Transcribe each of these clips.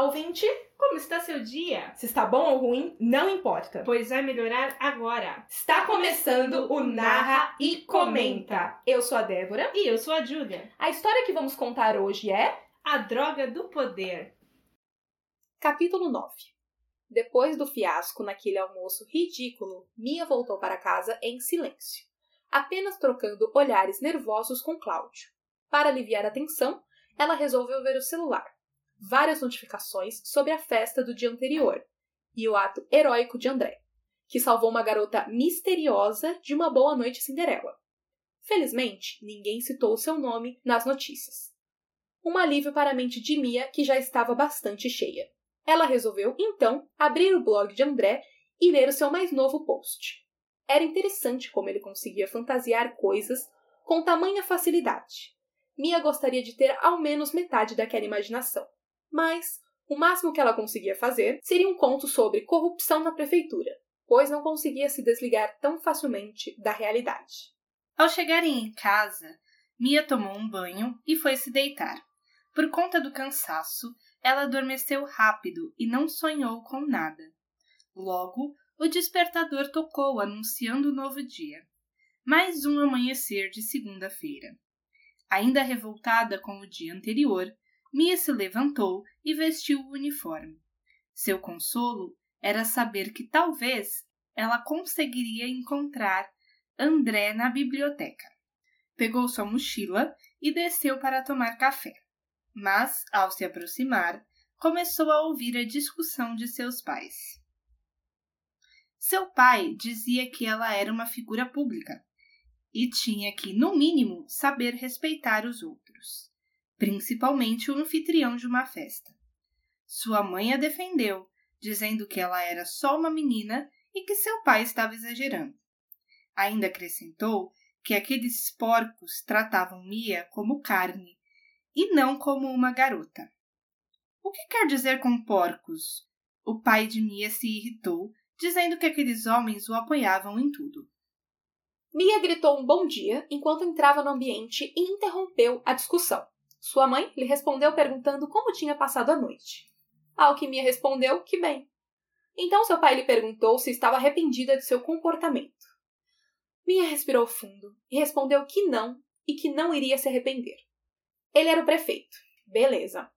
Olá, ouvinte! Como está seu dia? Se está bom ou ruim, não importa. Pois vai melhorar agora. Está começando o Narra e Comenta. Eu sou a Débora. E eu sou a Júlia. A história que vamos contar hoje é A Droga do Poder. Capítulo 9 Depois do fiasco naquele almoço ridículo, Mia voltou para casa em silêncio, apenas trocando olhares nervosos com Cláudio. Para aliviar a tensão, ela resolveu ver o celular. Várias notificações sobre a festa do dia anterior e o ato heróico de André, que salvou uma garota misteriosa de uma boa noite Cinderela. Felizmente, ninguém citou o seu nome nas notícias. Um alívio para a mente de Mia, que já estava bastante cheia. Ela resolveu, então, abrir o blog de André e ler o seu mais novo post. Era interessante como ele conseguia fantasiar coisas com tamanha facilidade. Mia gostaria de ter ao menos metade daquela imaginação. Mas o máximo que ela conseguia fazer seria um conto sobre corrupção na prefeitura, pois não conseguia se desligar tão facilmente da realidade. Ao chegarem em casa, Mia tomou um banho e foi se deitar. Por conta do cansaço, ela adormeceu rápido e não sonhou com nada. Logo, o despertador tocou anunciando o novo dia. Mais um amanhecer de segunda-feira. Ainda revoltada com o dia anterior, Mia se levantou e vestiu o uniforme. Seu consolo era saber que talvez ela conseguiria encontrar André na biblioteca. Pegou sua mochila e desceu para tomar café. Mas, ao se aproximar, começou a ouvir a discussão de seus pais. Seu pai dizia que ela era uma figura pública e tinha que, no mínimo, saber respeitar os outros, principalmente o anfitrião de uma festa. Sua mãe a defendeu, dizendo que ela era só uma menina e que seu pai estava exagerando. Ainda acrescentou que aqueles porcos tratavam Mia como carne e não como uma garota. O que quer dizer com porcos? O pai de Mia se irritou, dizendo que aqueles homens o apoiavam em tudo. Mia gritou um bom dia enquanto entrava no ambiente e interrompeu a discussão. Sua mãe lhe respondeu perguntando como tinha passado a noite. Ao que Mia respondeu que bem. Então seu pai lhe perguntou se estava arrependida de seu comportamento. Mia respirou fundo e respondeu que não e que não iria se arrepender. Ele era o prefeito. Beleza.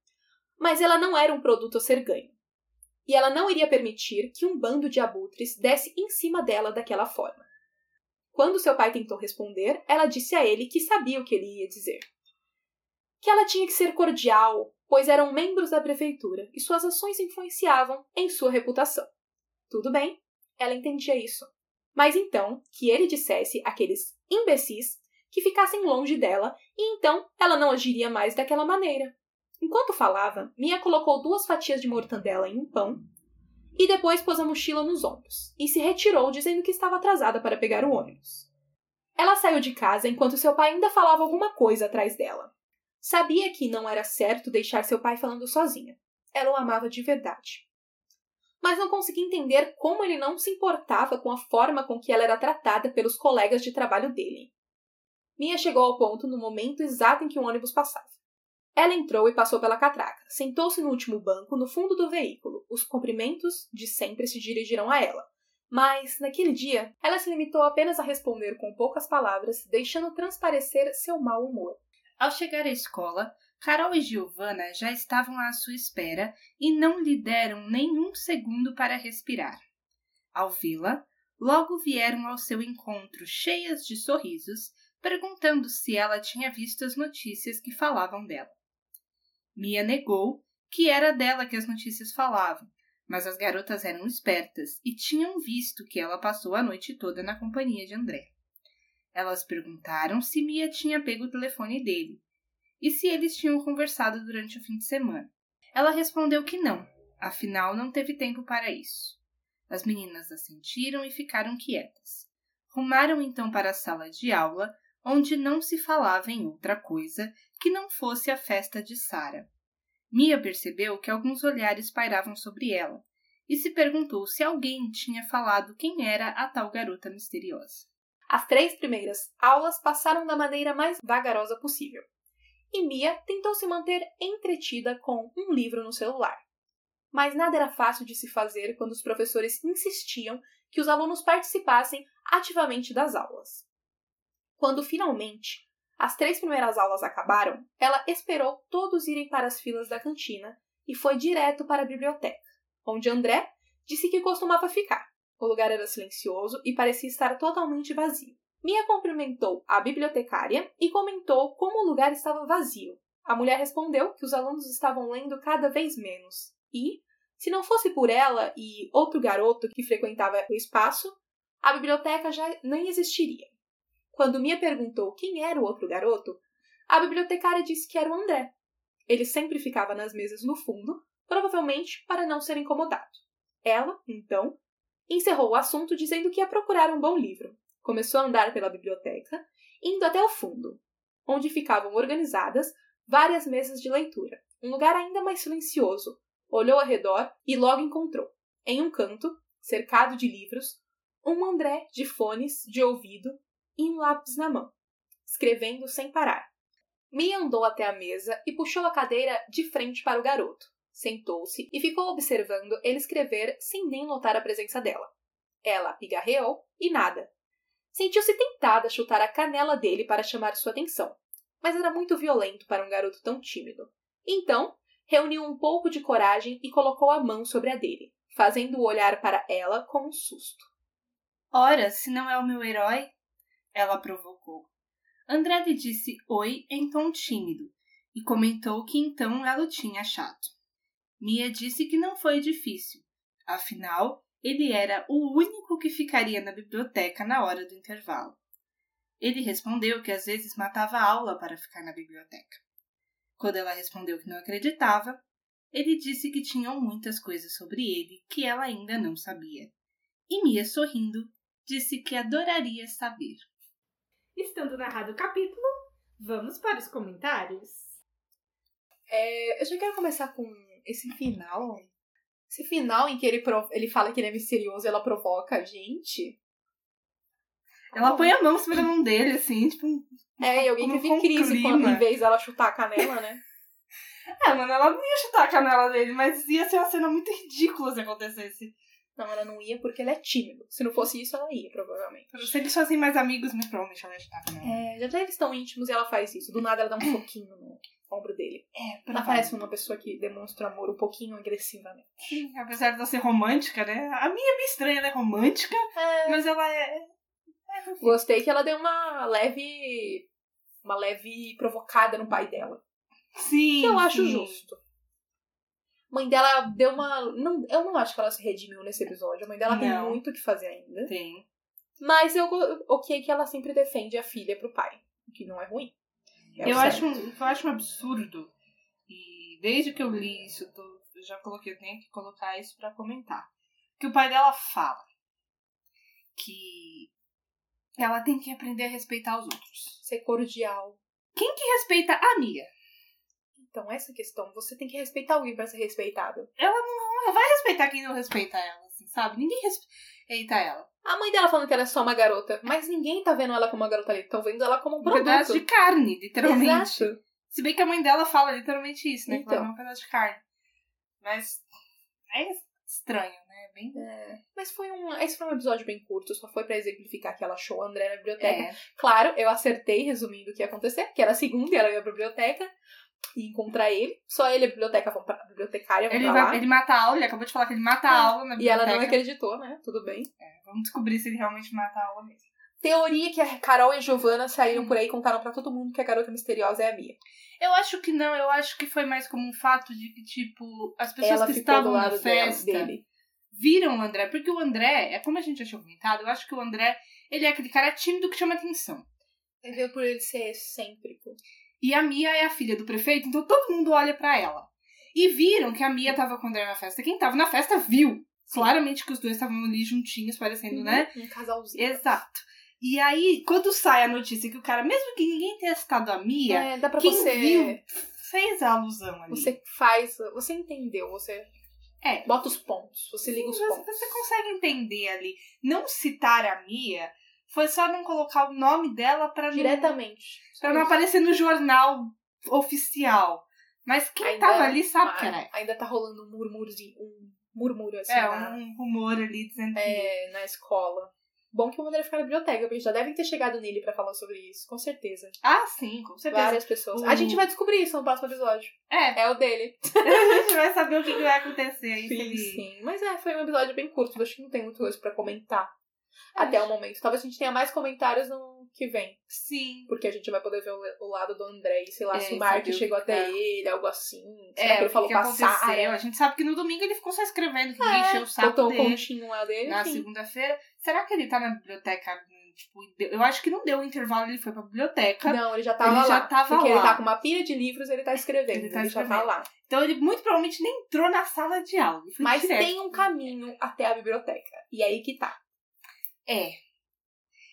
Mas ela não era um produto a ser ganho. E ela não iria permitir que um bando de abutres desse em cima dela daquela forma. Quando seu pai tentou responder, ela disse a ele que sabia o que ele ia dizer. Que ela tinha que ser cordial, pois eram membros da prefeitura e suas ações influenciavam em sua reputação. Tudo bem, ela entendia isso. Mas então que ele dissesse àqueles imbecis que ficassem longe dela e então ela não agiria mais daquela maneira. Enquanto falava, Mia colocou duas fatias de mortandela em um pão e depois pôs a mochila nos ombros e se retirou dizendo que estava atrasada para pegar o ônibus. Ela saiu de casa enquanto seu pai ainda falava alguma coisa atrás dela. Sabia que não era certo deixar seu pai falando sozinha. Ela o amava de verdade. Mas não conseguia entender como ele não se importava com a forma com que ela era tratada pelos colegas de trabalho dele. Mia chegou ao ponto no momento exato em que o ônibus passava. Ela entrou e passou pela catraca. Sentou-se no último banco, no fundo do veículo. Os cumprimentos de sempre se dirigiram a ela. Mas, naquele dia, ela se limitou apenas a responder com poucas palavras, deixando transparecer seu mau humor. Ao chegar à escola, Carol e Giovanna já estavam à sua espera e não lhe deram nenhum segundo para respirar. Ao vê-la, logo vieram ao seu encontro cheias de sorrisos, perguntando se ela tinha visto as notícias que falavam dela. Mia negou que era dela que as notícias falavam, mas as garotas eram espertas e tinham visto que ela passou a noite toda na companhia de André. Elas perguntaram se Mia tinha pego o telefone dele e se eles tinham conversado durante o fim de semana. Ela respondeu que não, afinal não teve tempo para isso. As meninas assentiram e ficaram quietas. Rumaram então para a sala de aula, onde não se falava em outra coisa que não fosse a festa de Sara. Mia percebeu que alguns olhares pairavam sobre ela e se perguntou se alguém tinha falado quem era a tal garota misteriosa. As três primeiras aulas passaram da maneira mais vagarosa possível. E Mia tentou se manter entretida com um livro no celular. Mas nada era fácil de se fazer quando os professores insistiam que os alunos participassem ativamente das aulas. Quando finalmente as três primeiras aulas acabaram, ela esperou todos irem para as filas da cantina e foi direto para a biblioteca, onde André disse que costumava ficar. O lugar era silencioso e parecia estar totalmente vazio. Mia cumprimentou a bibliotecária e comentou como o lugar estava vazio. A mulher respondeu que os alunos estavam lendo cada vez menos e, se não fosse por ela e outro garoto que frequentava o espaço, a biblioteca já nem existiria. Quando Mia perguntou quem era o outro garoto, a bibliotecária disse que era o André. Ele sempre ficava nas mesas no fundo, provavelmente para não ser incomodado. Ela, então, encerrou o assunto dizendo que ia procurar um bom livro. Começou a andar pela biblioteca, indo até o fundo, onde ficavam organizadas várias mesas de leitura, um lugar ainda mais silencioso. Olhou ao redor e logo encontrou, em um canto, cercado de livros, um André de fones de ouvido e um lápis na mão, escrevendo sem parar. Mia andou até a mesa e puxou a cadeira de frente para o garoto. Sentou-se e ficou observando ele escrever sem nem notar a presença dela. Ela pigarreou e nada. Sentiu-se tentada a chutar a canela dele para chamar sua atenção, mas era muito violento para um garoto tão tímido. Então, reuniu um pouco de coragem e colocou a mão sobre a dele, fazendo-o olhar para ela com um susto. Ora, se não é o meu herói? Ela provocou. Andrade disse oi em tom tímido e comentou que então ela o tinha achado. Mia disse que não foi difícil, afinal, ele era o único que ficaria na biblioteca na hora do intervalo. Ele respondeu que às vezes matava a aula para ficar na biblioteca. Quando ela respondeu que não acreditava, ele disse que tinham muitas coisas sobre ele que ela ainda não sabia. E Mia, sorrindo, disse que adoraria saber. Estando narrado o capítulo, vamos para os comentários. É, eu já quero começar com esse final. Esse final em que ele, ele fala que ele é misterioso e ela provoca a gente. Ela põe a mão cima da mão dele, assim, tipo. É, e alguém teve crise quando, em vez dela chutar a canela, né? é, mano, ela não ia chutar a canela dele, mas ia ser uma cena muito ridícula se acontecesse. Não, ela não ia porque ele é tímido. Se não fosse isso, ela ia, provavelmente. Se eles fossem mais amigos, me provavelmente ela ia chutar a canela. É, já eles estão íntimos e ela faz isso. Do nada ela dá um soquinho no ombro dele. É, ela parece uma pessoa que demonstra amor um pouquinho agressivamente. Sim, apesar de ela ser romântica, né? A minha é bem estranha, ela é romântica, é... mas ela é Gostei que ela deu uma leve. Uma leve provocada no pai dela. Sim. Que eu acho sim. justo. A mãe dela deu uma. Não, eu não acho que ela se redimiu nesse episódio. A mãe dela não. tem muito o que fazer ainda. Tem. Mas eu ok que ela sempre defende a filha pro pai. O que não é ruim. É eu, acho, eu acho um absurdo. E desde que eu li isso, eu, tô, eu já coloquei, eu tenho que colocar isso para comentar. Que o pai dela fala que ela tem que aprender a respeitar os outros. Ser cordial. Quem que respeita a Mia? Então, essa questão, você tem que respeitar alguém para ser respeitado. Ela não, não, vai respeitar quem não respeita ela, sabe? Ninguém respeita ela. A mãe dela falando que ela é só uma garota, mas ninguém tá vendo ela como uma garota ali, estão vendo ela como um, um produto. pedaço de carne, literalmente. Exato. Se bem que a mãe dela fala literalmente isso, né? Então. Que ela é um pedaço de carne. Mas é estranho bem. É. Mas foi um. Esse foi um episódio bem curto, só foi para exemplificar que ela achou o André na biblioteca. É. Claro, eu acertei resumindo o que ia acontecer, que era segunda e ela ia pra biblioteca e encontrar ele. Só ele e a biblioteca vão pra a bibliotecária. Vão ele, pra vai, lá. ele mata a aula, ele acabou de falar que ele mata a é. aula na biblioteca. E ela não acreditou, né? Tudo bem. É, vamos descobrir se ele realmente mata a aula mesmo. Teoria que a Carol e a Giovanna saíram por aí e contaram para todo mundo que a garota misteriosa é a Mia. Eu acho que não, eu acho que foi mais como um fato de que, tipo, as pessoas ela que estavam na festa. Dele viram o André, porque o André, é como a gente já tinha comentado, eu acho que o André, ele é aquele cara tímido que chama atenção. Entendeu? Por ele ser excêntrico. E a Mia é a filha do prefeito, então todo mundo olha para ela. E viram que a Mia tava com o André na festa. Quem tava na festa viu. Sim. Claramente que os dois estavam ali juntinhos, parecendo, uhum, né? Um casalzinho. Exato. E aí, quando sai a notícia que o cara, mesmo que ninguém tenha citado a Mia, é, dá pra quem você... viu fez a alusão ali. Você faz, você entendeu, você é. Bota os pontos. Você liga os pontos. Você consegue entender ali. Não citar a Mia foi só não colocar o nome dela para Diretamente. Pra não aparecer no jornal oficial. Mas quem Ainda- tava ali sabe que era. Ainda tá rolando um um murmúrio assim É, na, um rumor ali dizendo que. é, na escola. Bom que o Madeira ficar na biblioteca, porque já devem ter chegado nele pra falar sobre isso, com certeza. Ah, sim, com certeza. Várias pessoas. O- A gente vai descobrir isso no próximo episódio. É, É o dele. a gente vai saber o que, que vai acontecer aí. Sim, sim. Mas é, foi um episódio bem curto, acho que não tem muito coisa pra comentar até o momento. Talvez a gente tenha mais comentários no que vem. Sim. Porque a gente vai poder ver o, o lado do André e sei lá É, se o Mark chegou até tá. ele, algo assim. Será É, que ele falou que, que com a aconteceu? Gente sabe que no domingo ele ficou só escrevendo, que ninguém encheu o saco Botou um dele. continho lá dele. Na segunda-feira. Será que ele tá na biblioteca? Tipo, eu acho que não deu o intervalo, ele foi pra biblioteca. Não, ele já tava Ele lá. já tava porque lá. ele tá com uma pilha de livros ele tá escrevendo. Ele Ele, tá já tá escrevendo. lá. Então ele muito provavelmente nem entrou na sala de aula. Mas direto. tem um caminho até a biblioteca. E aí que tá. É.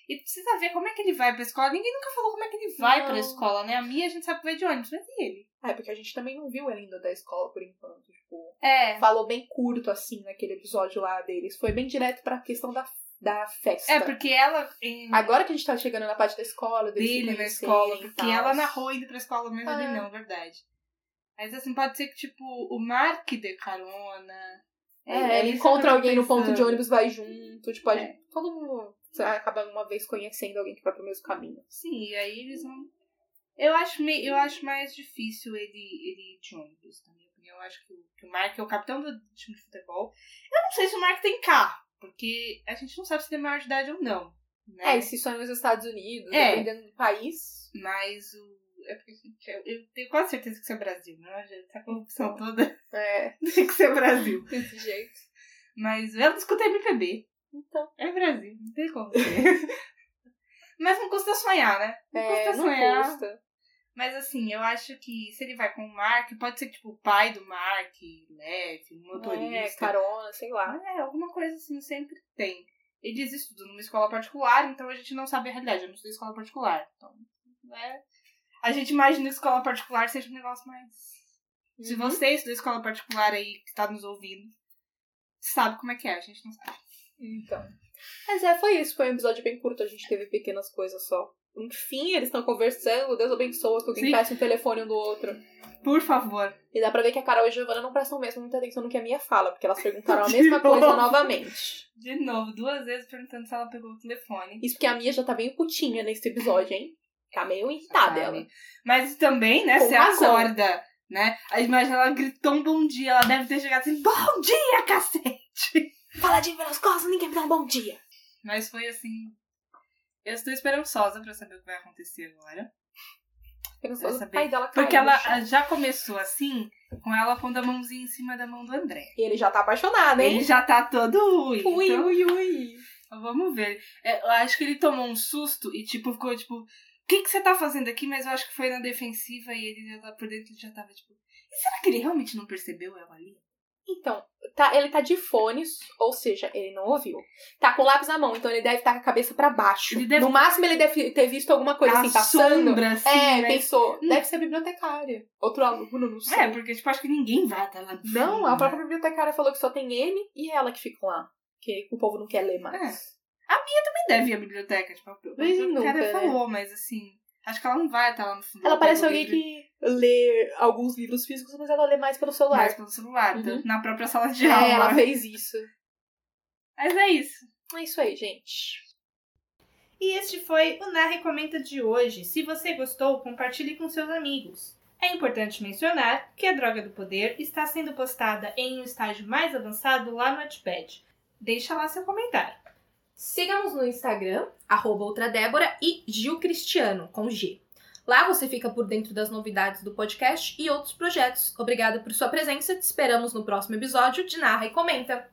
E precisa ver como é que ele vai pra escola. Ninguém nunca falou como é que ele vai Não. pra escola, né? A Mia a gente sabe que vai de ônibus, mas e ele? É, porque a gente também não viu ele ainda da escola por enquanto. Tipo, É. falou bem curto, assim, naquele episódio lá deles. Foi bem direto pra questão da, da festa. É, porque ela. Em... Agora que a gente tá chegando na parte da escola, dele na escola, porque ela narrou indo pra escola mesmo, ele Ah. não, verdade. Mas assim, pode ser que, tipo, o Mark dê carona. É, ele isso encontra alguém no ponto de pensando. ônibus, vai junto. Tipo, É. todo mundo você acaba uma vez conhecendo alguém que vai pro mesmo caminho. Sim, e aí eles vão. Eu acho, meio, eu acho mais difícil ele, ele ir de ônibus, na minha opinião. Eu acho que o, que o Mark é o capitão do time de futebol. Eu não sei se o Mark tem carro, porque a gente não sabe se ele é maior de idade ou não. Né? É, e se são nos Estados Unidos, É. dependendo do país. Mas o. É gente, eu, eu tenho quase certeza que isso é Brasil, né? gente? Essa corrupção toda É, tem que ser Brasil. desse jeito. Mas eu não escuto MPB. Então. É Brasil, não tem como ser. Mas não custa sonhar, né? Não É, custa não sonhar. custa. Mas assim, eu acho que se ele vai com o Mark, pode ser tipo o pai do Mark leve, um É, motorista. carona, sei lá. É, alguma coisa assim sempre tem. Eles estudam numa escola particular, então a gente não sabe a realidade. Eu não estudei escola particular. Então, né? A gente imagina que escola particular seja um negócio mais. Se Uhum. você estudou em escola particular aí que está nos ouvindo, sabe como é que é, a gente não sabe. Então. Mas é, foi isso. Foi um episódio bem curto. A gente teve pequenas coisas só. Enfim, eles estão conversando. Deus abençoa que alguém Sim. peça um telefone um do outro. Por favor. E dá pra ver que a Carol e a Giovana não prestam mesmo muita atenção no que a Mia fala, porque elas perguntaram a mesma coisa novo. novamente. De novo, duas vezes perguntando se ela pegou o telefone. Isso porque a Mia já tá bem putinha nesse episódio, hein? Tá meio irritada Sabe? ela. Mas também, né, Com você razão. acorda, né? Aí imagina ela gritou um bom dia, ela deve ter chegado assim, bom dia, cacete! Fala de pelas costas, ninguém me dá um bom dia. Mas foi assim. Eu estou esperançosa pra saber o que vai acontecer agora. Pra saber. pai dela Porque ela já começou assim, com ela pondo a mãozinha em cima da mão do André. E ele já tá apaixonado, hein? Ele já tá todo ui. Ui, então, ui, ui. Vamos ver. É, eu acho que ele tomou um susto e, tipo, ficou tipo, que, que você tá fazendo aqui? Mas eu acho que foi na defensiva e ele já tá por dentro, ele já tava tipo. E será que ele realmente não percebeu ela ali? Então, tá, ele tá de fones, ou seja, ele não ouviu. Tá com o lápis na mão, então ele deve estar com a cabeça pra baixo. Deve- No máximo, ele deve ter visto alguma coisa a assim passando. sombra, assim, é, né? pensou, Hum. deve ser bibliotecária. Outro aluno, não sei. É, porque, tipo, acho que ninguém vai até lá Não, a né? própria bibliotecária falou que só tem ele e ela que ficam lá. Que o povo não quer ler mais. Também deve ir à biblioteca, tipo, a em bibliotecária nunca, né? falou, mas assim, acho que ela não vai até lá no fundo. Ela parece alguém livro que lê alguns livros físicos, mas ela lê mais pelo celular. mais pelo celular, Uhum. tanto na própria sala de é, aula. ela fez isso. Mas é isso. É isso aí, gente. E este foi o Na Recomenda de hoje. Se você gostou, compartilhe com seus amigos. É importante mencionar que a Droga do Poder está sendo postada em um estágio mais avançado lá no Wattpad. Deixa lá seu comentário. Siga-nos no Instagram, outradébora e Gil Cristiano, com G. Lá você fica por dentro das novidades do podcast e outros projetos. Obrigada por sua presença, te esperamos no próximo episódio de Narra e Comenta.